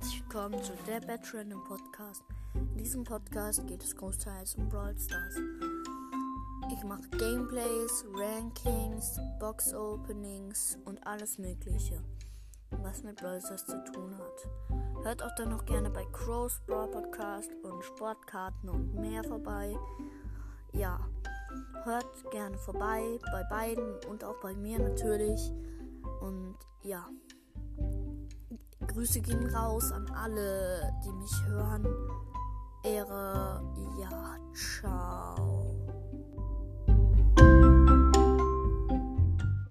willkommen zu der Bad Random Podcast. In diesem Podcast geht es großteils um Brawl Stars. Ich mache Gameplays, Rankings, Box Openings und alles Mögliche, was mit Brawl Stars zu tun hat. Hört auch dann noch gerne bei Crows Brawl Podcast und Sportkarten und mehr vorbei. Ja, hört gerne vorbei bei beiden und auch bei mir natürlich. Und ja. Grüße gehen raus an alle, die mich hören. Ehre, ja, ciao.